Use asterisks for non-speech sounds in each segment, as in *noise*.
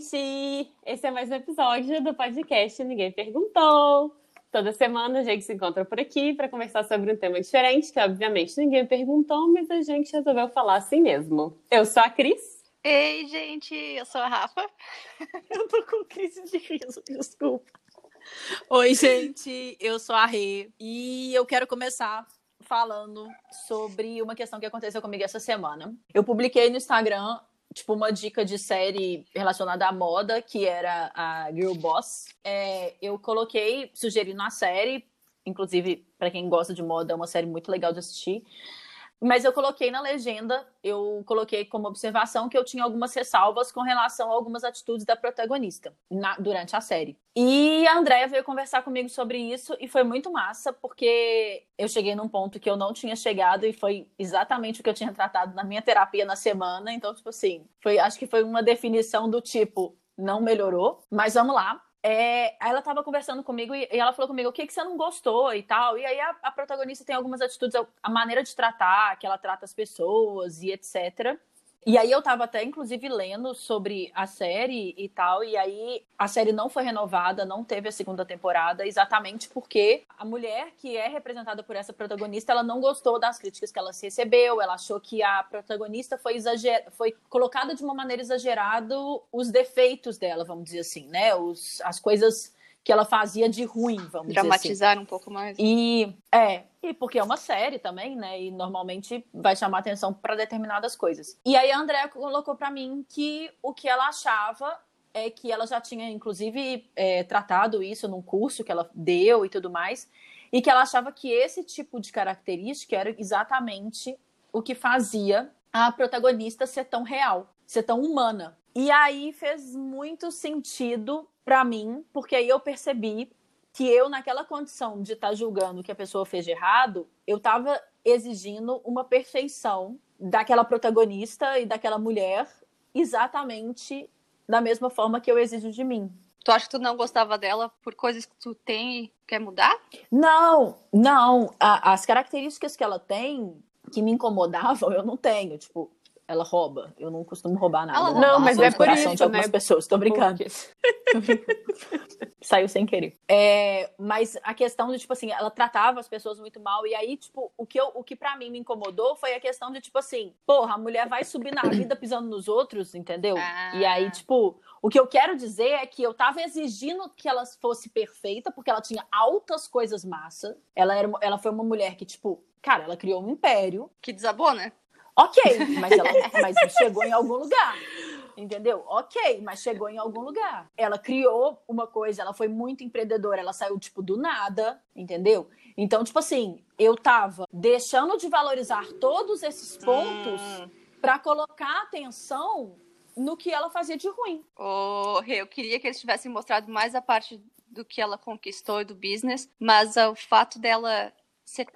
gente! Esse é mais um episódio do podcast Ninguém Perguntou. Toda semana a gente se encontra por aqui para conversar sobre um tema diferente, que obviamente ninguém perguntou, mas a gente resolveu falar assim mesmo. Eu sou a Cris. Ei, gente, eu sou a Rafa. *laughs* eu tô com crise de riso, desculpa. Oi, gente, eu sou a Rê e eu quero começar falando sobre uma questão que aconteceu comigo essa semana. Eu publiquei no Instagram tipo, uma dica de série relacionada à moda, que era a Girl Boss. É, eu coloquei, sugerindo a série, inclusive, para quem gosta de moda, é uma série muito legal de assistir. Mas eu coloquei na legenda, eu coloquei como observação que eu tinha algumas ressalvas com relação a algumas atitudes da protagonista na, durante a série. E a Andrea veio conversar comigo sobre isso e foi muito massa, porque eu cheguei num ponto que eu não tinha chegado e foi exatamente o que eu tinha tratado na minha terapia na semana. Então, tipo assim, foi, acho que foi uma definição do tipo, não melhorou, mas vamos lá. É, ela tava conversando comigo e, e, ela falou comigo o que, que você não gostou e tal. E aí a, a, protagonista tem algumas atitudes, a maneira de tratar, que ela trata as pessoas e etc. E aí eu tava até, inclusive, lendo sobre a série e tal, e aí a série não foi renovada, não teve a segunda temporada, exatamente porque a mulher que é representada por essa protagonista, ela não gostou das críticas que ela recebeu, ela achou que a protagonista foi, exager... foi colocada de uma maneira exagerada os defeitos dela, vamos dizer assim, né? Os, as coisas que ela fazia de ruim, vamos Dramatizar dizer assim. um pouco mais. E é, e porque é uma série também, né? E normalmente vai chamar atenção para determinadas coisas. E aí a Andrea colocou para mim que o que ela achava é que ela já tinha, inclusive, é, tratado isso num curso que ela deu e tudo mais, e que ela achava que esse tipo de característica era exatamente o que fazia a protagonista ser tão real, ser tão humana. E aí fez muito sentido para mim, porque aí eu percebi que eu, naquela condição de estar tá julgando que a pessoa fez de errado, eu estava exigindo uma perfeição daquela protagonista e daquela mulher exatamente da mesma forma que eu exijo de mim. Tu acha que tu não gostava dela por coisas que tu tem e quer mudar? Não, não. A, as características que ela tem que me incomodavam, *laughs* eu não tenho. Tipo, ela rouba. Eu não costumo roubar nada. Ela não, mas é por isso, de algumas né? pessoas. Tô brincando. *laughs* *laughs* Saiu sem querer. É, mas a questão de, tipo assim, ela tratava as pessoas muito mal. E aí, tipo, o que, eu, o que pra mim me incomodou foi a questão de, tipo assim, porra, a mulher vai subir na vida pisando nos outros, entendeu? Ah. E aí, tipo, o que eu quero dizer é que eu tava exigindo que ela fosse perfeita, porque ela tinha altas coisas massa. Ela, era, ela foi uma mulher que, tipo, cara, ela criou um império. Que desabou, né? Ok, mas ela mas chegou em algum lugar. Entendeu? Ok, mas chegou em algum lugar. Ela criou uma coisa, ela foi muito empreendedora, ela saiu, tipo, do nada, entendeu? Então, tipo assim, eu tava deixando de valorizar todos esses pontos hum. para colocar atenção no que ela fazia de ruim. Oh, eu queria que eles tivessem mostrado mais a parte do que ela conquistou e do business, mas o fato dela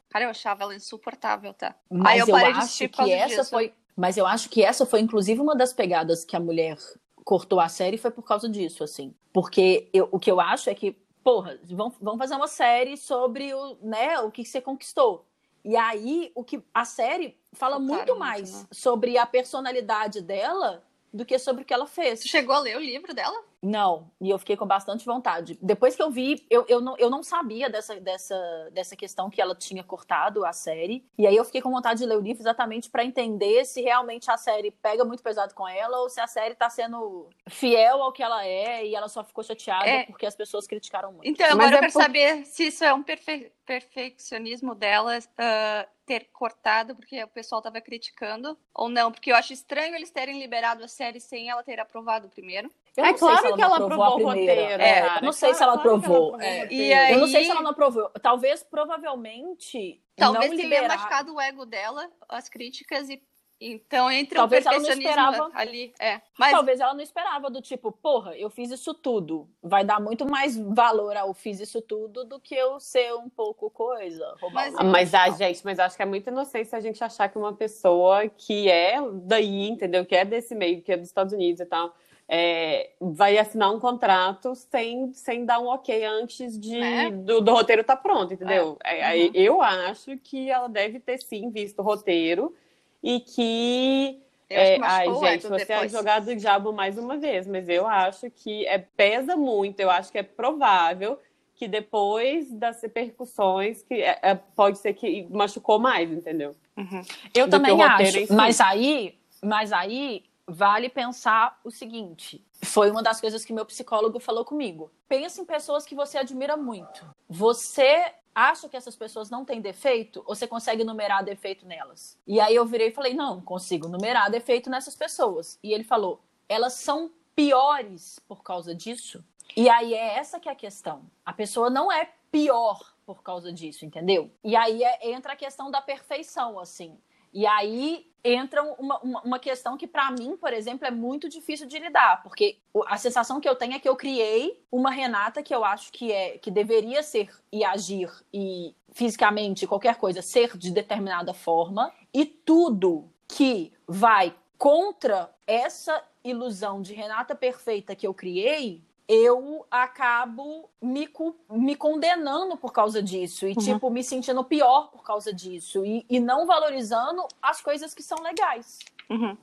Cara, eu achava ela insuportável, tá? Mas Aí eu, eu acho que essa disso. foi. Mas eu acho que essa foi, inclusive, uma das pegadas que a mulher cortou a série foi por causa disso, assim. Porque eu, o que eu acho é que, porra, vamos, vamos fazer uma série sobre o, né, o que você conquistou. E aí, o que a série fala muito mais né? sobre a personalidade dela do que sobre o que ela fez. Você chegou a ler o livro dela? Não, e eu fiquei com bastante vontade. Depois que eu vi, eu, eu, não, eu não sabia dessa, dessa, dessa questão que ela tinha cortado a série. E aí eu fiquei com vontade de ler o livro exatamente para entender se realmente a série pega muito pesado com ela ou se a série tá sendo fiel ao que ela é e ela só ficou chateada é. porque as pessoas criticaram muito. Então, agora Mas eu é quero por... saber se isso é um perfe... perfeccionismo dela. Uh ter cortado porque o pessoal estava criticando ou não, porque eu acho estranho eles terem liberado a série sem ela ter aprovado primeiro. Eu é claro ela que ela aprovou o roteiro. É, eu não sei claro, se ela aprovou. É. E aí... Eu não sei se ela não aprovou. Talvez, provavelmente. Talvez não tenha liberar... machucado o ego dela, as críticas, e então, entre talvez o ela não esperava ali, é. Mas talvez ela não esperava do tipo, porra, eu fiz isso tudo. Vai dar muito mais valor ao fiz isso tudo do que eu ser um pouco coisa. Mas, mas a gente, mas acho que é muita inocência a gente achar que uma pessoa que é daí, entendeu? Que é desse meio, que é dos Estados Unidos e tal, é, vai assinar um contrato sem, sem dar um ok antes de, é. do, do, roteiro estar tá pronto, entendeu? É. Uhum. Eu acho que ela deve ter sim visto o roteiro e que É, ai, gente, você é depois. advogado do diabo mais uma vez, mas eu acho que é, pesa muito, eu acho que é provável que depois das repercussões, que é- é- pode ser que machucou mais, entendeu? Uhum. Eu do também acho. si. Mas aí, mas aí vale pensar o seguinte: foi uma das coisas que meu psicólogo falou comigo. Pensa em pessoas que você admira muito. Você acha que essas pessoas não têm defeito ou você consegue numerar defeito nelas? E aí eu virei e falei: não, consigo numerar defeito nessas pessoas. E ele falou: elas são piores por causa disso. E aí é essa que é a questão. A pessoa não é pior por causa disso, entendeu? E aí é- entra a questão da perfeição, assim. E aí entra uma, uma, uma questão que, pra mim, por exemplo, é muito difícil de lidar, porque a sensação que eu tenho é que eu criei uma Renata que eu acho que é que deveria ser e agir e fisicamente qualquer coisa ser de determinada forma, e tudo que vai contra essa ilusão de Renata perfeita que eu criei, eu acabo me, me condenando por causa disso. E, Uhum. tipo, me sentindo pior por causa disso. E, e não valorizando as coisas que são legais. Uhum.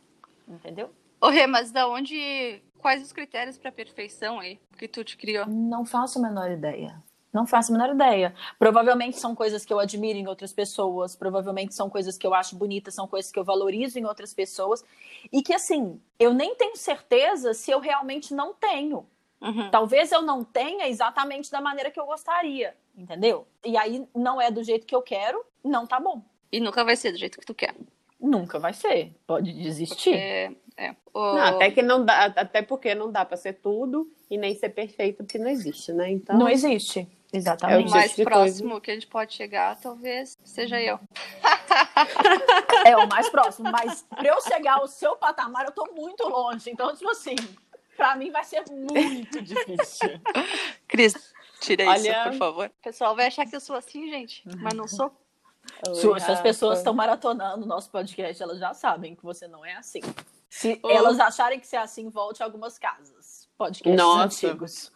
Entendeu? Ô, Rê, mas da onde. Quais os critérios pra perfeição aí que tu te criou? Não faço a menor ideia. Não faço a menor ideia. Provavelmente são coisas que eu admiro em outras pessoas, provavelmente são coisas que eu acho bonitas, são coisas que eu valorizo em outras pessoas. E que, assim, eu nem tenho certeza se eu realmente não tenho. Uhum. Talvez eu não tenha exatamente da maneira que eu gostaria, entendeu? E aí não é do jeito que eu quero, não tá bom. E nunca vai ser do jeito que tu quer. Nunca vai ser. Pode desistir. É, é. Ô, Não, até que não dá, até porque não dá pra ser tudo e nem ser perfeito, porque não existe, né? Então, Não existe. o Exatamente. É mais tipo próximo que a gente pode chegar, talvez, seja eu. É o mais próximo. Mas pra eu chegar ao seu patamar, eu tô muito longe. Então, tipo assim, pra mim vai ser muito *laughs* difícil. Cris, tira Olha- isso, por favor. O pessoal vai achar que eu sou assim, gente, mas não sou. Oi, Se, se as Rafa. pessoas estão maratonando o nosso podcast, elas já sabem que você não é assim. Se elas acharem que você é assim, volte a algumas casas. Podcasts Nossa. antigos.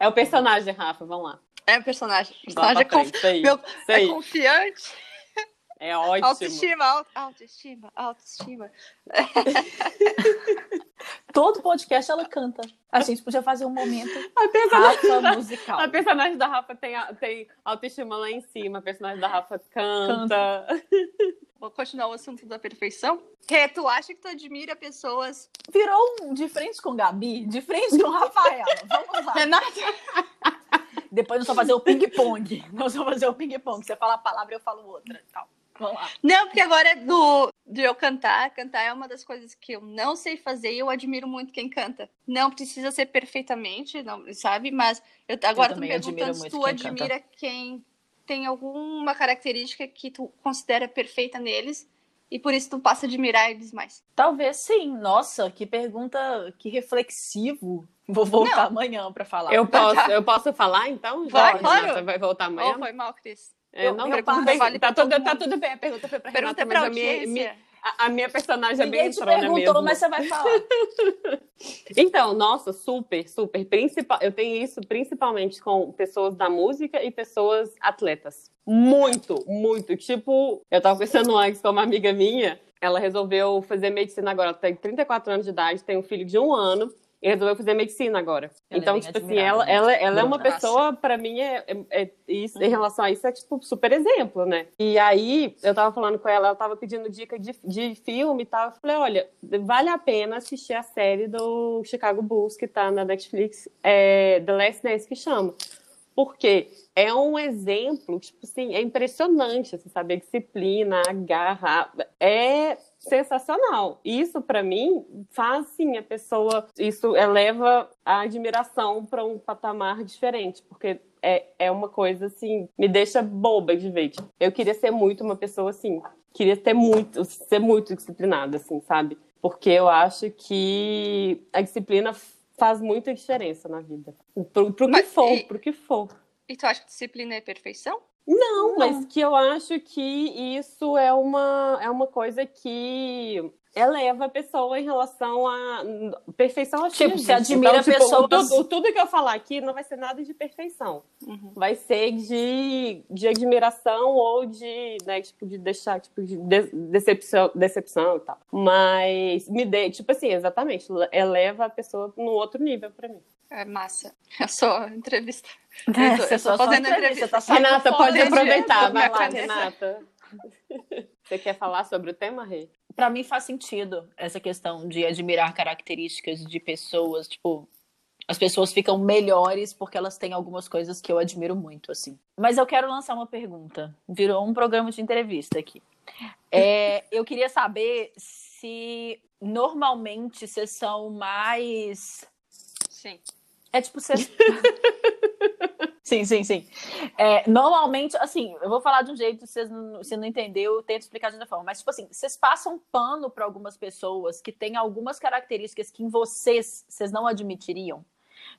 É o personagem, Rafa, vamos lá. É personagem. Vá Personagem é, conf... aí, meu- é aí. confiante. É ótimo. Autoestima, auto- autoestima, autoestima. *laughs* Todo podcast ela canta. A gente podia fazer um momento A personagem, Rafa musical. a personagem da Rafa tem, tem autoestima lá em cima, a personagem da Rafa canta. Vou continuar o assunto da perfeição. Rê, tu acha que tu admira pessoas. Virou um de frente com Gabi, de frente com Rafaela. Vamos lá. *laughs* Renata! Depois nós vamos fazer o ping-pong. Nós vamos fazer o ping-pong. Você fala a palavra, eu falo outra. Tal. Vamos lá. Não, porque agora é do, de eu cantar. Cantar é uma das coisas que eu não sei fazer e eu admiro muito quem canta. Não precisa ser perfeitamente, não, sabe? Mas eu, agora me também admiro perguntando se tu quem admira quem tem alguma característica que tu considera perfeita neles e por isso tu passa a admirar eles mais. Talvez sim. Nossa, que pergunta, que reflexivo. Vou voltar amanhã pra falar. Eu posso, eu posso falar então? Vai, claro. Vai voltar amanhã? Oh, foi mal, Cris. É, Eu- não, eu tá tudo bem. Vale tá, tudo, tá tudo bem. A pergunta foi pra Pergunta Renata, mas a minha, minha- a, a minha personagem é Ninguém bem te entrona perguntou, mesmo. mas você vai falar. *laughs* Então, nossa, super, super. Principal, eu tenho isso principalmente com pessoas da música e pessoas atletas. Muito, muito. Tipo, eu tava conversando antes com uma amiga minha, ela resolveu fazer medicina agora. Ela tem 34 anos de idade, tem um filho de um ano. E resolveu fazer medicina agora. Ela é então, bem tipo assim, ela, ela, ela é uma pessoa, pra mim, é, é- é- isso, em relação a isso, é tipo super exemplo, né? E aí, eu tava falando com ela, ela tava pedindo dica de, de filme e tal. Eu falei, olha, vale a pena assistir a série do Chicago Bulls que tá na Netflix, é, The Last Dance que chama. Porque é um exemplo, tipo assim, é impressionante, você sabe, a disciplina, a garra, é sensacional. Isso, pra mim, faz, sim, a pessoa, isso eleva a admiração para um patamar diferente, porque é, é uma coisa, assim, me deixa boba de ver. Tipo, eu queria ser muito uma pessoa, assim, queria ter muito, ser muito disciplinada, assim, sabe? Porque eu acho que a disciplina faz muita diferença na vida. Pro, pro que Mas for, e- pro que for. E tu acha que disciplina é perfeição? Não, mas que eu acho que isso é uma, é uma coisa que eleva a pessoa em relação a perfeição Tipo, você admira então, a pessoa. Tudo, tudo que eu falar aqui não vai ser nada de perfeição. Uhum. Vai ser de, de admiração ou de, né, tipo, de deixar, tipo, de decepção, decepção e tal. Mas me dê, tipo assim, exatamente, eleva a pessoa num outro nível pra mim. É massa. *laughs* Eu sou entrevista. *laughs* É, eu tô, eu tô fazendo entrevista. Tá Renata, pode aproveitar. Vai lá, cabeça. Renata. Você quer falar sobre o tema, Rê? Pra mim faz sentido essa questão de admirar características de pessoas, tipo, as pessoas ficam melhores porque elas têm algumas coisas que eu admiro muito, assim. Mas eu quero lançar uma pergunta. Virou um programa de entrevista aqui. É, *laughs* eu queria saber se normalmente vocês são mais Sim. É tipo vocês. *laughs* sim, sim, sim. É, normalmente, assim, eu vou falar de um jeito, se vocês não, se não entendeu, eu tento explicar de outra forma. Mas, tipo assim, vocês passam pano para algumas pessoas que têm algumas características que em vocês, vocês não admitiriam.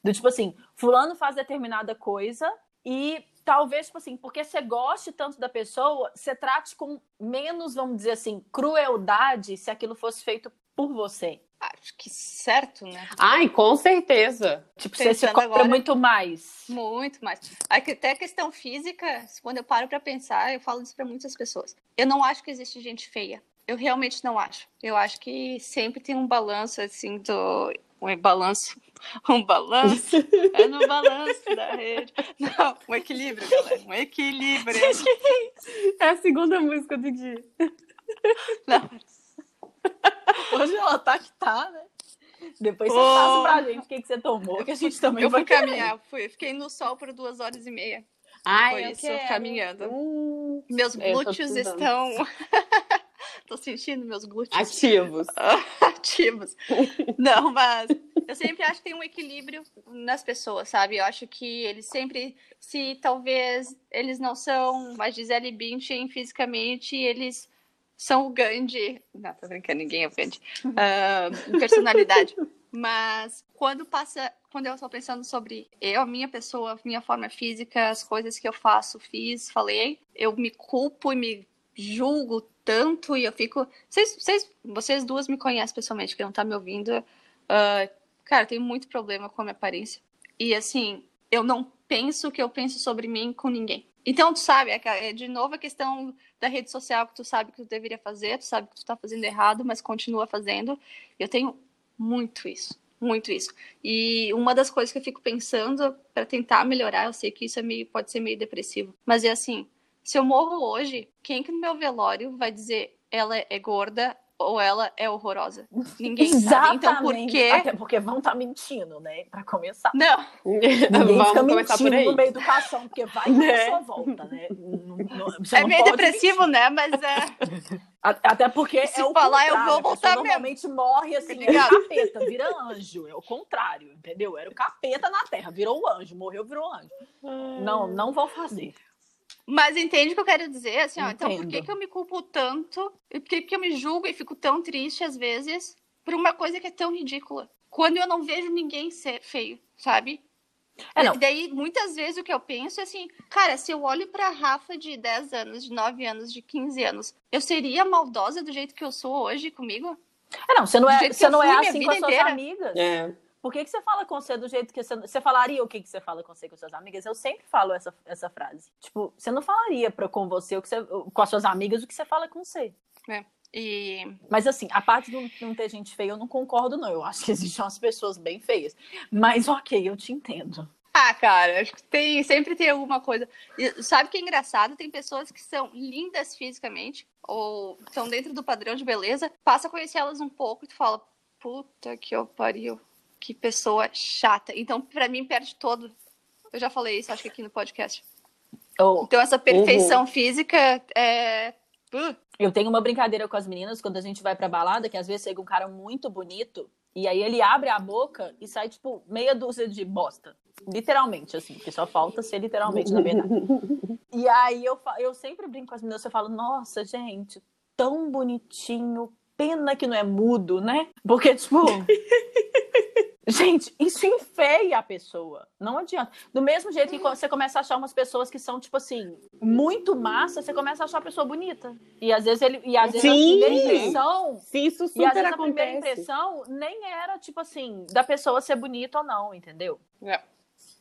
Do tipo assim, fulano faz determinada coisa e talvez, tipo assim, porque você goste tanto da pessoa, você trate com menos, vamos dizer assim, crueldade se aquilo fosse feito por você. Acho que certo, né? Ai, com certeza. Tipo, você se Pensando cobra agora- muito mais. Muito mais. Até a questão física, quando eu paro pra pensar, eu falo isso pra muitas pessoas. Eu não acho que existe gente feia. Eu realmente não acho. Eu acho que sempre tem um balanço, assim, do. Um balanço. *laughs* Um balanço. É no balanço da rede. Não, um equilíbrio, galera. Um equilíbrio. *laughs* É a segunda música do dia. Não, Hoje ela tá que tá, né? Depois você passa pra gente o que, que você tomou, que a gente também eu vai fui querer. caminhar. Fui, fiquei no sol por duas horas e meia. Ai, Foi eu isso, quero. caminhando. Hum, Meus Eu tô glúteos estão. *laughs* Tô sentindo meus glúteos. ativos. *laughs* ativos. Não, mas eu sempre acho que tem um equilíbrio nas pessoas, sabe? Eu acho que eles sempre, se talvez eles não são mais Gisele Bündchen fisicamente, eles são o Gandhi. Não, tô brincando, ninguém é o Gandhi. Ah, em personalidade. Mas quando passa, quando eu estou pensando sobre eu, a minha pessoa, minha forma física, as coisas que eu faço, fiz, falei, eu me culpo e me julgo tanto e eu fico. Vocês, vocês, vocês duas me conhecem pessoalmente, que não tá me ouvindo. Ah, cara, eu tenho muito problema com a minha aparência. E assim, eu não penso o que eu penso sobre mim com ninguém. Então, tu sabe, é, é de novo a questão da rede social que tu sabe que tu deveria fazer, tu sabe que tu tá fazendo errado, mas continua fazendo. Eu tenho muito isso, muito isso. E uma das coisas que eu fico pensando para tentar melhorar, eu sei que isso é meio, pode ser meio depressivo, mas é assim, se eu morro hoje, quem que no meu velório vai dizer ela é gorda ou ela é horrorosa? Ninguém *laughs* sabe. Então por Exatamente. quê? Até porque vão estar mentindo, né? Pra começar. Não, Ninguém *laughs* fica Vamos começar por mentindo aí. no meio do caixão, porque vai que Né? a pessoa volta, né? Não- não- *laughs* é meio depressivo, né? Mas é. Até porque Se é o falar, eu vou voltar mesmo. normalmente morre assim, Tá é capeta, vira anjo. É o contrário, entendeu? Era o capeta na terra, virou o anjo, morreu, virou anjo. Não, não vou fazer. Mas entende o que eu quero dizer? Assim, ó, então por que, que eu me culpo tanto? E por que, que eu me julgo e fico tão triste às vezes por uma coisa que é tão ridícula? Quando eu não vejo ninguém ser feio, sabe? É, não. E daí, muitas vezes, o que eu penso é assim, cara, se eu olho pra Rafa de 10 anos, de 9 anos, de 15 anos, eu seria maldosa do jeito que eu sou hoje comigo? É, não, você não é, você eu não é assim com as suas inteira. amigas. É. Por que, que você fala com você do jeito que você. Você falaria o que, que você fala com você com suas amigas? Eu sempre falo essa, essa frase. Tipo, você não falaria pra, com você, o que você com as suas amigas o que você fala com você. E Mas assim, a parte de não ter gente feia, eu não concordo, não. Eu acho que existem umas pessoas bem feias. Mas ok, eu te entendo. Ah, cara, acho que tem, sempre tem alguma coisa. E sabe o que é engraçado? Tem pessoas que são lindas fisicamente, ou estão dentro do padrão de beleza, passa a conhecer elas um pouco e tu fala, puta que eu pariu, que pessoa chata. Então, pra mim, perde todo. Eu já falei isso, acho que aqui no podcast. Ou- Então, essa perfeição física é. Uh, Eu tenho uma brincadeira com as meninas quando a gente vai pra balada, que às vezes chega um cara muito bonito, e aí ele abre a boca e sai, tipo, meia dúzia de bosta. Literalmente, assim, porque só falta ser literalmente, na verdade. *laughs* E aí eu, eu sempre brinco com as meninas, eu falo, nossa, gente, tão bonitinho, pena que não é mudo, né? Porque, tipo, *laughs* Gente, isso enfeia a pessoa. Não adianta. Do mesmo jeito que você começa a achar umas pessoas que são, tipo assim, muito massa, você começa a achar a pessoa bonita. E às vezes ele. E às vezes Sim. a primeira impressão. Sim, isso E às super vezes a primeira acontece. impressão nem era, tipo assim, da pessoa ser bonita ou não, entendeu?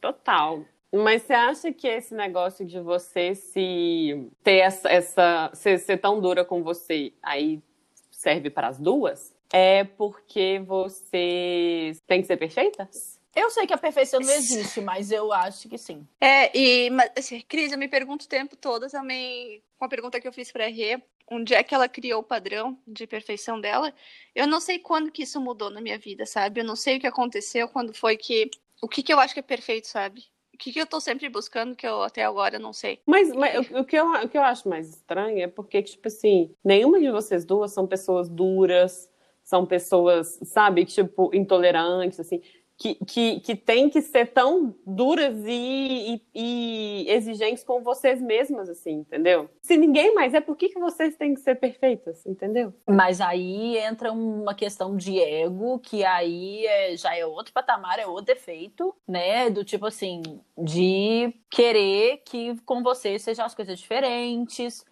Total. Mas você acha que esse negócio de você se ter essa, essa ser, ser tão dura com você aí serve para as duas? É porque você tem que ser perfeita? Eu sei que a perfeição não *laughs* existe, mas eu acho que sim. É, e, mas, assim, Cris, eu me pergunto o tempo todo também, uma pergunta que eu fiz pra Rê, onde é que ela criou o padrão de perfeição dela? Eu não sei quando que isso mudou na minha vida, sabe? Eu não sei o que aconteceu, quando foi que. O que que eu acho que é perfeito, sabe? O que que eu tô sempre buscando que eu até agora não sei. Mas, mas o, o que eu, o que eu acho mais estranho é porque, tipo assim, nenhuma de vocês duas são pessoas duras, são pessoas, sabe, tipo, intolerantes, assim, que, que, que tem que ser tão duras e, e, e exigentes com vocês mesmas, assim, entendeu? Se ninguém mais é, por que, que vocês têm que ser perfeitas, entendeu? Mas aí entra uma questão de ego, que aí é- já é outro patamar, é outro defeito, né? Do tipo assim, de querer que com você sejam as coisas diferentes.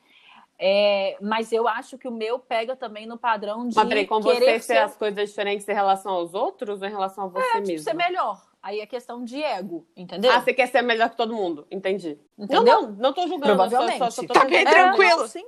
É, mas eu acho que o meu pega também no padrão de Mas peraí, com querer você ser as coisas diferentes em relação aos outros ou em relação a você tipo, mesmo? ser melhor. Aí é questão de ego, entendeu? Ah, você quer ser melhor que todo mundo, entendi. Entendeu? Não, não, não tô julgando. Provavelmente. Só, só, só tô Tá bem perguntando. tranquilo. não, sim.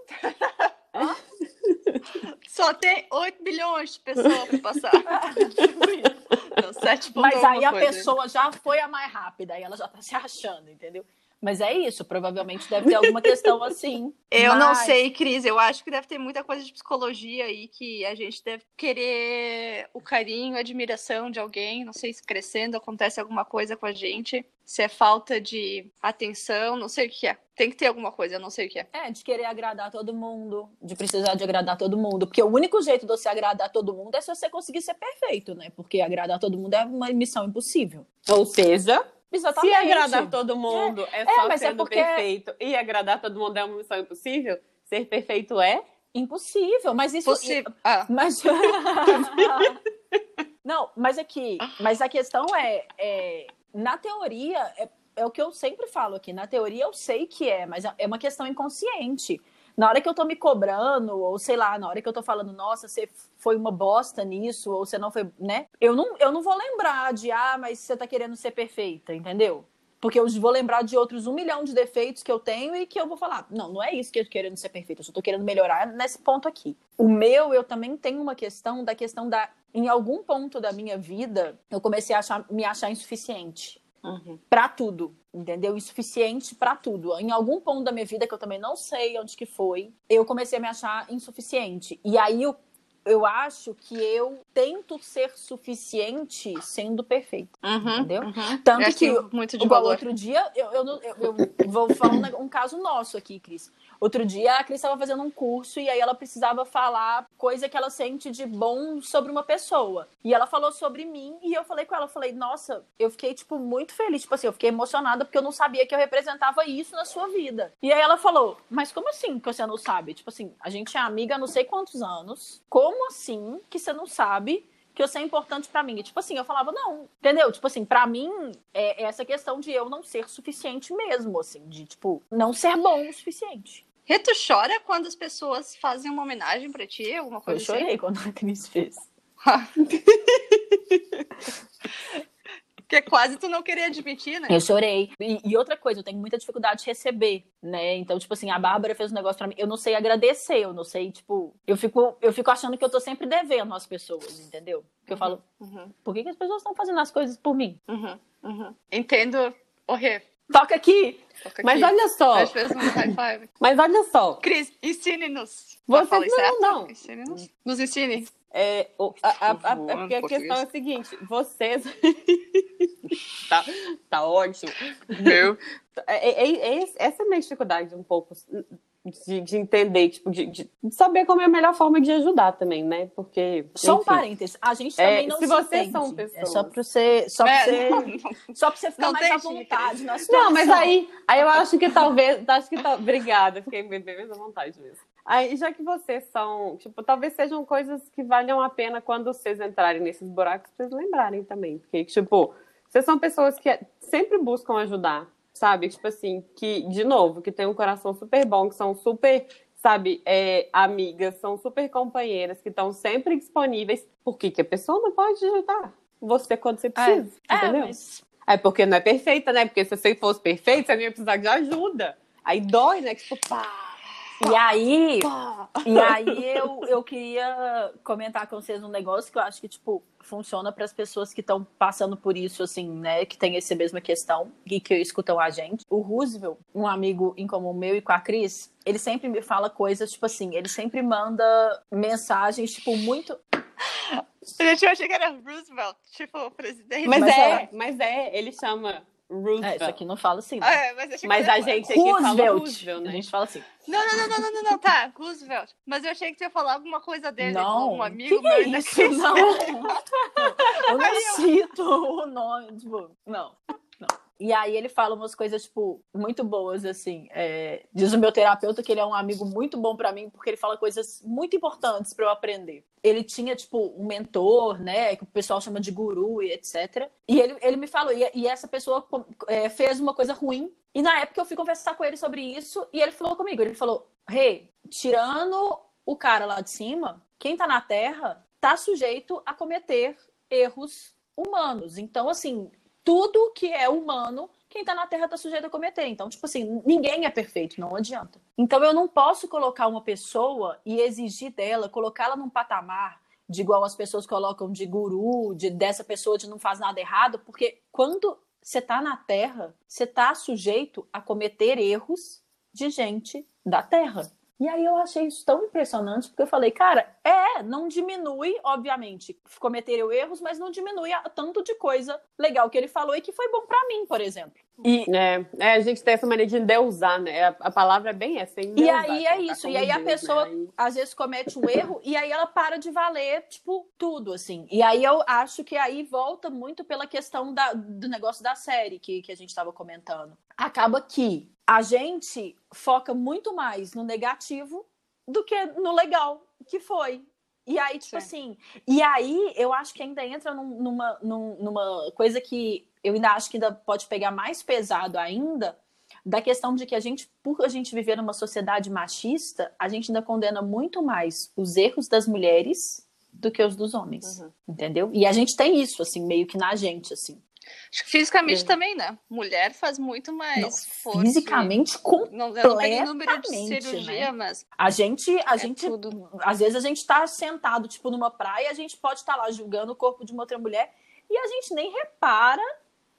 *laughs* Só tem 8 bilhões de pessoas pra passar. *laughs* não, 7 Mas aí a coisa. pessoa já foi a mais rápida, aí ela já tá se achando, entendeu? Mas é isso, provavelmente deve ter alguma questão assim. *laughs* Eu não Mas- sei, Cris. Eu acho que deve ter muita coisa de psicologia aí que a gente deve querer o carinho, a admiração de alguém. Não sei se crescendo acontece alguma coisa com a gente. Se é falta de atenção, não sei o que é. Tem que ter alguma coisa, eu não sei o que é. É, de querer agradar todo mundo, de precisar de agradar todo mundo. Porque o único jeito de você agradar todo mundo é se você conseguir ser perfeito, né? Porque agradar todo mundo é uma missão impossível. Ou seja, Exatamente. se agradar todo mundo é, só mas é sendo porque- perfeito e agradar todo mundo é uma missão impossível, ser perfeito é? Impossível, mas isso. Possível. Ah, Mas. *laughs* *laughs* Não, mas aqui. Mas a questão é. é, na teoria, é, é o que eu sempre falo aqui. Na teoria eu sei que é, mas é uma questão inconsciente. Na hora que eu tô me cobrando, ou sei lá, na hora que eu tô falando, nossa, você foi uma bosta nisso, ou você não foi, né? Eu não, eu não vou lembrar de, ah, mas você tá querendo ser perfeita, entendeu? Porque eu vou lembrar de outros um milhão de defeitos que eu tenho e que eu vou falar, não, não é isso que eu tô querendo ser perfeita, eu só tô querendo melhorar nesse ponto aqui. O meu, eu também tenho uma questão da questão da. Em algum ponto da minha vida, eu comecei a achar- me achar insuficiente Pra tudo, entendeu? Insuficiente pra tudo. Em algum ponto da minha vida que eu também não sei onde que foi, eu comecei a me achar insuficiente. E aí eu, eu acho que eu tento ser suficiente sendo perfeita, uhum, entendeu? uhum. Tanto que muito de Igual valor. outro dia, eu, eu, eu- eu vou falar um, um caso nosso aqui, Cris. Outro dia a Cris estava fazendo um curso e aí ela precisava falar coisa que ela sente de bom sobre uma pessoa. E ela falou sobre mim e eu falei com ela, falei, nossa, eu fiquei, tipo, muito feliz. Tipo assim, eu fiquei emocionada porque eu não sabia que eu representava isso na sua vida. E aí ela falou, mas como assim que você não sabe? Tipo assim, a gente é amiga há não sei quantos anos. Como assim que você não sabe que você é importante pra mim. E, tipo assim, eu falava, não, entendeu? Tipo assim, pra mim, é é essa questão de eu não ser suficiente mesmo, assim, de, tipo, não ser bom o suficiente. Rê, tu chora quando as pessoas fazem uma homenagem pra ti, alguma Eu coisa assim? chorei quando a Cris fez. Que quase tu não queria admitir, né? Eu chorei. E, e outra coisa, eu tenho muita dificuldade de receber, né? Então, tipo assim, a Bárbara fez um negócio pra mim, eu não sei agradecer, eu não sei, tipo, eu fico, eu fico achando que eu tô sempre devendo às pessoas, entendeu? Porque eu falo, Uhum, por que, que as pessoas estão fazendo as coisas por mim? uhum, uhum. Entendo. Ô, Rê, Toca aqui! toca Mas aqui. olha só, um high five. mas olha só, Cris, ensine-nos. Você- não, certo? não. Ensine-nos. Nos ensine. é, o- a, a- a- é porque a questão é a seguinte, vocês... *laughs* tá, tá ótimo. Meu. É, é- é- essa é a minha dificuldade um pouco. De, de entender, tipo, de, de, saber como é a melhor forma de ajudar também, né? Porque. Só um enfim. parênteses, a gente também É, não se se vocês entende. são pessoas- É só pra você, só pra É, você, não, não. só pra você ficar Não mais à vontade na Não, situação. mas aí, aí eu acho que talvez. Acho que tal- Obrigada, fiquei bem, bem mais à vontade mesmo. Aí, já que vocês são, tipo, talvez sejam coisas que valham a pena quando vocês entrarem nesses buracos, vocês lembrarem também. Porque, tipo, vocês são pessoas que sempre buscam ajudar, sabe? Tipo assim, que, de novo, que tem um coração super bom, que são super, sabe, é, amigas, são super companheiras, que estão sempre disponíveis. Por que, que a pessoa não pode ajudar você quando você precisa? É, entendeu? mas É porque não é perfeita, né? Porque se você fosse perfeita, você não ia precisar de ajuda. Aí dói, né? Tipo, pá, E aí, e aí eu, eu queria comentar com vocês um negócio que eu acho que, tipo, funciona para as pessoas que estão passando por isso, assim, né? Que tem essa mesma questão e que escutam a gente. O Roosevelt, um amigo em comum meu e com a Cris, ele sempre me fala coisas, tipo assim, ele sempre manda mensagens, tipo, muito. Gente, eu achei que era Roosevelt, tipo, o presidente. Mas, Mas é, é. mas é, ele chama É, Roosevelt. isso aqui não fala assim. né? É, mas mas a gente aqui fala Roosevelt. Roosevelt, A né? gente fala assim. Não, não, não, não, não, não, não, tá, Roosevelt. Mas eu achei que você ia falar alguma coisa dele, não, um amigo que que meu. é isso? que- Não. *laughs* eu não cito o nome, tipo, não. E aí ele fala umas coisas, tipo, muito boas, assim. é, diz o meu terapeuta que ele é um amigo muito bom pra mim, porque ele fala coisas muito importantes pra eu aprender. Ele tinha, tipo, um mentor, né, que o pessoal chama de guru e etc. E ele, ele me falou, e, e essa pessoa é, fez uma coisa ruim. E na época eu fui conversar com ele sobre isso, e ele falou comigo, ele falou, Rê, tirando o cara lá de cima, quem tá na Terra tá sujeito a cometer erros humanos. Então, assim, tudo que é humano, quem tá na Terra tá sujeito a cometer. Então, tipo assim, ninguém é perfeito, não adianta. Então, eu não posso colocar uma pessoa e exigir dela, colocá-la num patamar de igual as pessoas colocam de guru, de dessa pessoa de não faz nada errado, porque quando você tá na Terra, você tá sujeito a cometer erros de gente da Terra. E aí eu achei isso tão impressionante, porque eu falei, cara, é, não diminui, obviamente, cometeram erros, mas não diminui a tanto de coisa legal que ele falou e que foi bom pra mim, por exemplo. E, É, é, a gente tem essa mania de endeusar, né? A, a palavra é bem essa, e endeusar, aí é isso, e aí a Deus, né? pessoa Aí- às vezes comete um erro e aí ela para de valer, tipo, tudo, assim. E aí eu acho que aí volta muito pela questão da- do negócio da série que, que a gente estava comentando. Acaba que a gente foca muito mais no negativo do que no legal que foi. E aí, tipo Sim. assim, e aí eu acho que ainda entra num- numa, num- numa coisa que eu ainda acho que ainda pode pegar mais pesado ainda, da questão de que a gente, por a gente viver numa sociedade machista, a gente ainda condena muito mais os erros das mulheres do que os dos homens, Uhum. entendeu? E a gente tem isso, assim, meio que na gente, assim. Acho que fisicamente É. também, né? Mulher faz muito mais força. fisicamente, com Não, não número de completamente, cirurgia, né? mas a gente, a é gente, tudo. às vezes a gente tá sentado, tipo, numa praia, a gente pode estar lá julgando o corpo de uma outra mulher e a gente nem repara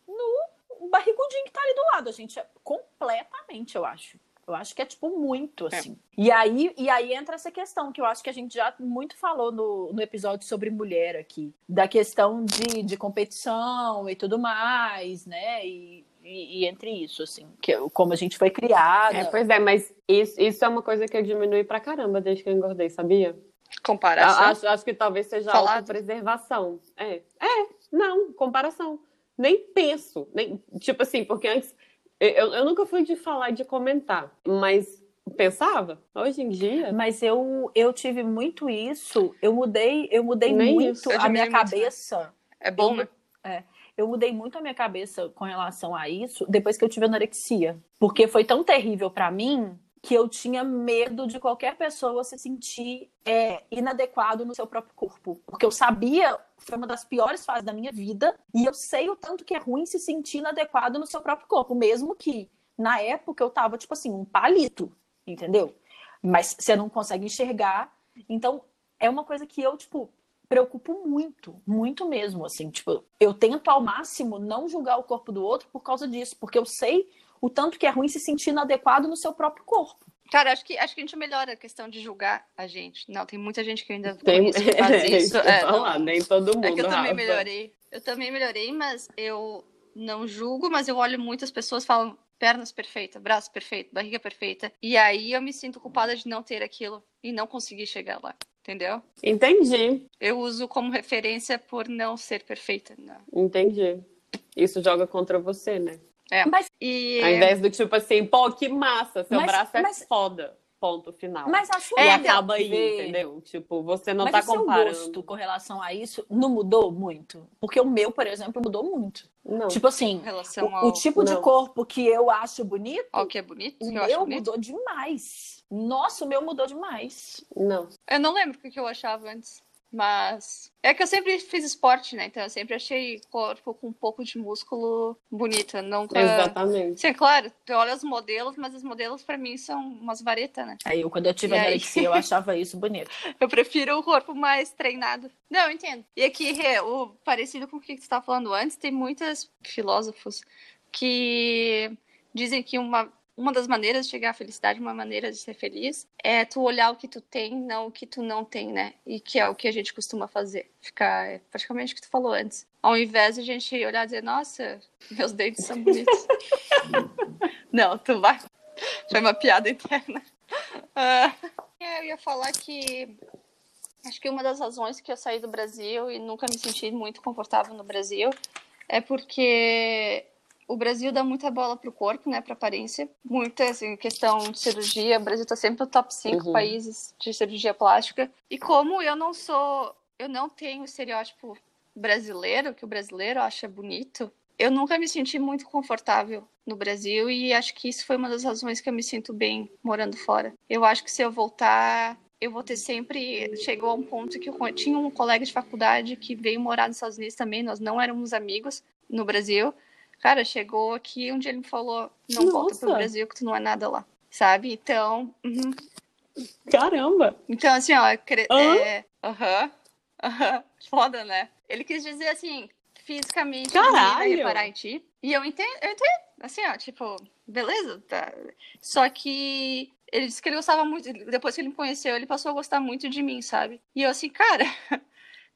no barrigudinho que tá ali do lado. A gente é completamente, eu acho. Eu acho que é, tipo, muito, assim. E, aí, e aí entra essa questão, que eu acho que a gente já muito falou no, no episódio sobre mulher aqui. Da questão de, de competição e tudo mais, né? E, e, e entre isso, assim. Que, como a gente foi criada. É, pois é, mas isso, isso é uma coisa que eu diminui pra caramba desde que eu engordei, sabia? Comparação. A- Acho, acho que talvez seja Falado. autopreservação. É. É, não, comparação. Nem penso. Nem, tipo assim, porque antes. Eu, eu nunca fui de falar e de comentar, mas pensava. Hoje em dia. Mas eu, eu tive muito isso. Eu mudei, eu mudei Nem muito. Eu a minha diminui muito, cabeça. É bom, eu- né? Eu mudei muito a minha cabeça com relação a isso depois que eu tive anorexia. Porque foi tão terrível pra mim que eu tinha medo de qualquer pessoa se sentir é, inadequado no seu próprio corpo. Porque eu sabia, foi uma das piores fases da minha vida, e eu sei o tanto que é ruim se sentir inadequado no seu próprio corpo, mesmo que na época eu tava, tipo assim, um palito, entendeu? Mas você não consegue enxergar. Então, é uma coisa que eu, tipo, preocupo muito, muito mesmo, assim, tipo, eu tento ao máximo não julgar o corpo do outro por causa disso, porque eu sei o tanto que é ruim se sentir inadequado no seu próprio corpo. Cara, acho que, acho que a gente melhora a questão de julgar a gente. Não, tem muita gente que ainda Tem, que faz *laughs* isso. isso É, não. falar, nem todo mundo. É que eu também Rafa. melhorei. Eu também melhorei, mas eu não julgo, mas eu olho muitas pessoas e falo, pernas perfeitas, braço perfeito, barriga perfeita. E aí eu me sinto culpada de não ter aquilo e não conseguir chegar lá. Entendeu? Entendi. Eu uso como referência por não ser perfeita. Não. Entendi. Isso joga contra você, né? É. Mas- E Ao invés do tipo assim, pô, que massa, seu Mas- braço é mas- foda. Ponto final. Mas a sua e É, acaba aí, ver- entendeu? Tipo, você não Mas tá o seu comparando. gosto com relação a isso não mudou muito? Porque o meu, por exemplo, mudou muito. Não. Tipo assim, o, ao, o tipo de Não. corpo que eu acho bonito, ao que é bonito, o meu bonito. mudou demais. Nossa, o meu mudou demais. Não. Eu não lembro o que eu achava antes. Mas é que eu sempre fiz esporte, né? Então eu sempre achei corpo com um pouco de músculo bonito. Eu Nunca. Exatamente. Sim, claro, tu olha os modelos, mas os modelos pra mim são umas varetas, né? Aí eu, quando eu tive E aí? anorexia, eu achava isso bonito. *laughs* Eu prefiro o corpo mais treinado. Não, eu entendo. E aqui, Rê, o parecido com o que você estava falando antes, tem muitos filósofos que dizem que uma, uma das maneiras de chegar à felicidade, uma maneira de ser feliz, é tu olhar o que tu tem, não o que tu não tem, né? E que é o que a gente costuma fazer. Ficar, é praticamente o que tu falou antes. Ao invés de a gente olhar e dizer, nossa, meus dentes são bonitos. *laughs* não, tu vai. Foi uma piada interna. É, eu ia falar que acho que uma das razões que eu saí do Brasil e nunca me senti muito confortável no Brasil é porque o Brasil dá muita bola pro corpo, né, pra aparência. Muita, assim, questão de cirurgia. O Brasil tá sempre no top 5 Uhum. países de cirurgia plástica. E como eu não sou, eu não tenho o estereótipo brasileiro, que o brasileiro acha bonito, eu nunca me senti muito confortável no Brasil e acho que isso foi uma das razões que eu me sinto bem morando fora. Eu acho que se eu voltar, eu vou ter sempre. Chegou a um ponto que eu tinha um colega de faculdade que veio morar nos Estados Unidos também, nós não éramos amigos no Brasil. Cara, chegou aqui um dia ele me falou: não volta pro Nossa. Brasil que tu não é nada lá. Sabe? Então. uhum. Caramba! Então, assim, ó, cre- é, aham, aham, foda, né? Ele quis dizer assim, fisicamente, Caralho! vai reparar em ti. E eu entendo, eu entendo, assim, ó, tipo, beleza, tá. Só que ele disse que ele gostava muito, depois que ele me conheceu, ele passou a gostar muito de mim, sabe? E eu assim, cara, *laughs*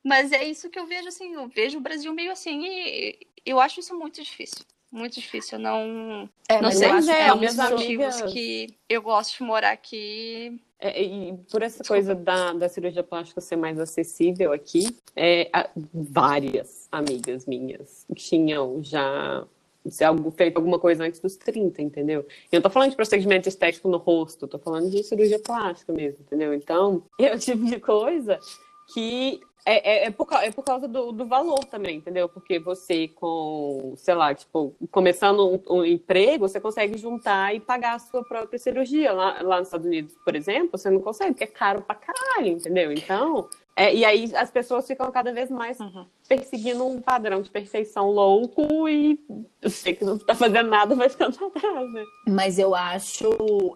mas é isso que eu vejo, assim, eu vejo o Brasil meio assim e eu acho isso muito difícil. Muito difícil, eu não, É, não mas sei, eu acho é, é um dos motivos amigas- que eu gosto de morar aqui É, e por essa coisa da, da cirurgia plástica ser mais acessível aqui, é, a- várias amigas minhas tinham já se algo, feito alguma coisa antes dos 30, entendeu? Eu não tô falando de procedimento estético no rosto, tô falando de cirurgia plástica mesmo, entendeu? Então, é o tipo de coisa que é, é, é, por, é por causa do, do valor também, entendeu? Porque você com, sei lá, tipo, começando um, um emprego, você consegue juntar e pagar a sua própria cirurgia. Lá, lá nos Estados Unidos, por exemplo, você não consegue, porque é caro pra caralho, entendeu? Então, é, e aí as pessoas ficam cada vez mais Uhum. perseguindo um padrão de perfeição louco e você que não tá fazendo nada vai ficando pra trás, né? Mas eu acho.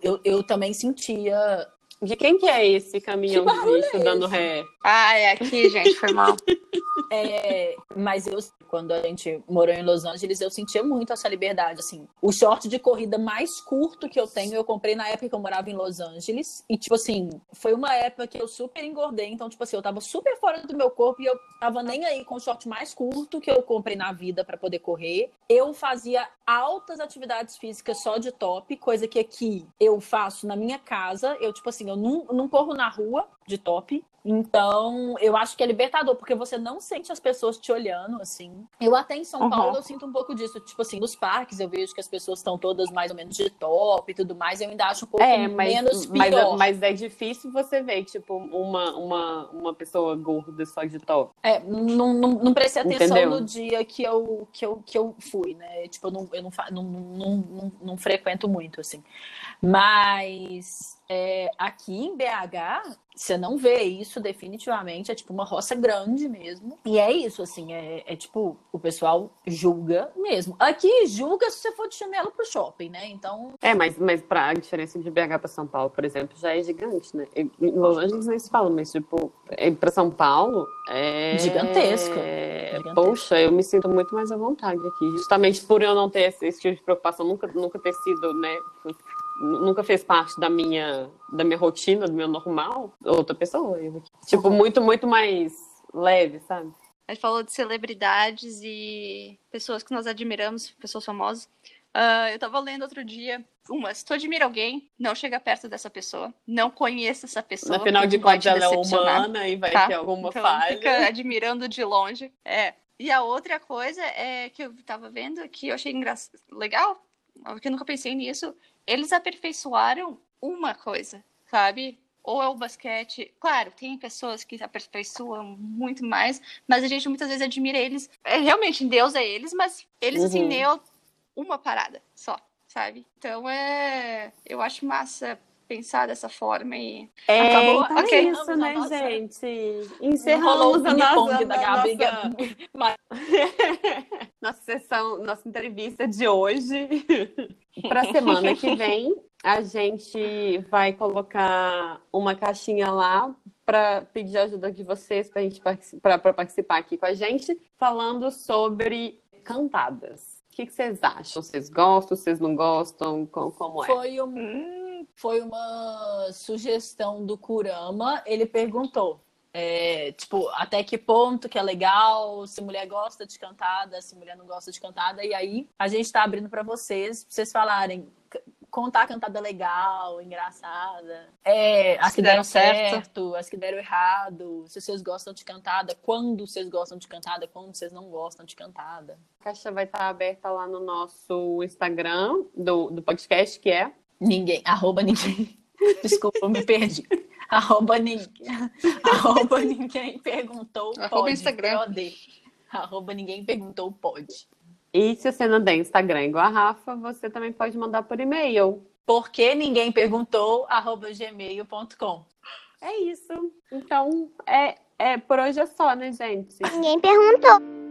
Eu, eu também sentia. De quem que é esse caminhão Que de barulho lixo é dando ré? Ah, é aqui, gente, foi mal. *laughs* é, mas eu, quando a gente morou em Los Angeles, eu sentia muito essa liberdade. Assim, o short de corrida mais curto que eu tenho, eu comprei na época que eu morava em Los Angeles. E, tipo assim, foi uma época que eu super engordei. Então, tipo assim, eu tava super fora do meu corpo e eu tava nem aí com o short mais curto que eu comprei na vida pra poder correr. Eu fazia altas atividades físicas só de top, coisa que aqui eu faço na minha casa. Eu, tipo assim, eu não, não corro na rua de top. Então, eu acho que é libertador, porque você não sente as pessoas te olhando, assim. Eu até em São Uhum. Paulo eu sinto um pouco disso. Tipo assim, nos parques eu vejo que as pessoas estão todas mais ou menos de top e tudo mais. Eu ainda acho um pouco É, mas, menos mas, pior. mas é difícil você ver, tipo, uma, uma, uma pessoa gorda só de top. É, não, não, não prestei atenção Entendeu? no dia que eu, que eu, que eu fui, né? Tipo, eu não, eu não, não, não, não, não frequento muito, assim. Mas é, aqui em BH, você não vê isso definitivamente. É tipo uma roça grande mesmo. E é isso, assim, é, é tipo, o pessoal julga mesmo. Aqui julga se você for de chinelo pro shopping, né? Então, É, mas, mas pra, a diferença de BH pra São Paulo, por exemplo, já é gigante, né? Em Los Angeles nem se fala, mas, tipo, pra São Paulo é... Gigantesco. É, Gigantesco. Poxa, eu me sinto muito mais à vontade aqui. Justamente por eu não ter esse, esse tipo de preocupação, nunca, nunca ter sido, né? Nunca fez parte da minha, da minha rotina, do meu normal, outra pessoa. eu. Tipo, muito, muito mais leve, sabe? A gente falou de celebridades e pessoas que nós admiramos, pessoas famosas. Uh, eu tava lendo outro dia. Uma, se tu admira alguém, não chega perto dessa pessoa. Não conheça essa pessoa. No final de contas, ela é humana e vai tá? ter alguma então, falha. Fica admirando de longe. É. E a outra coisa é que eu tava vendo que eu achei engraçado, legal, porque eu nunca pensei nisso. Eles aperfeiçoaram uma coisa, sabe? Ou é o basquete. Claro, tem pessoas que aperfeiçoam muito mais, mas a gente muitas vezes admira eles. É, realmente, Deus é eles, mas eles assim, uhum. assim, uma parada só, sabe? Então é. Eu acho massa pensar dessa forma e é, acabou então okay. é isso, né, nossa... gente? Encerramos a nossa, da Gabi. Nossa... *laughs* nossa sessão, nossa entrevista de hoje. *laughs* Para a semana que vem, a gente vai colocar uma caixinha lá para pedir ajuda de vocês para gente para participar aqui com a gente, falando sobre cantadas que, que vocês acham? Vocês gostam? Vocês não gostam? Como, como é? Foi, um, foi uma sugestão do Kurama. Ele perguntou. É, tipo, até que ponto que é legal, se mulher gosta de cantada, se mulher não gosta de cantada, e aí a gente tá abrindo para vocês, pra vocês falarem contar a cantada legal, engraçada. É, as que deram certo. certo, as que deram errado, se vocês gostam de cantada, quando vocês gostam de cantada, quando vocês não gostam de cantada. A caixa vai estar aberta lá no nosso Instagram do, do podcast, que é ninguém, arroba ninguém. *laughs* Desculpa, eu me perdi. Arroba ninguém. Arroba ninguém perguntou. Arroba pode, Instagram. Arroba ninguém perguntou, pode. E se você não tem Instagram igual a Rafa, você também pode mandar por e-mail. Porque ninguém perguntou, arroba gmail.com. É isso. Então, é, é, por hoje é só, né, gente? Ninguém perguntou.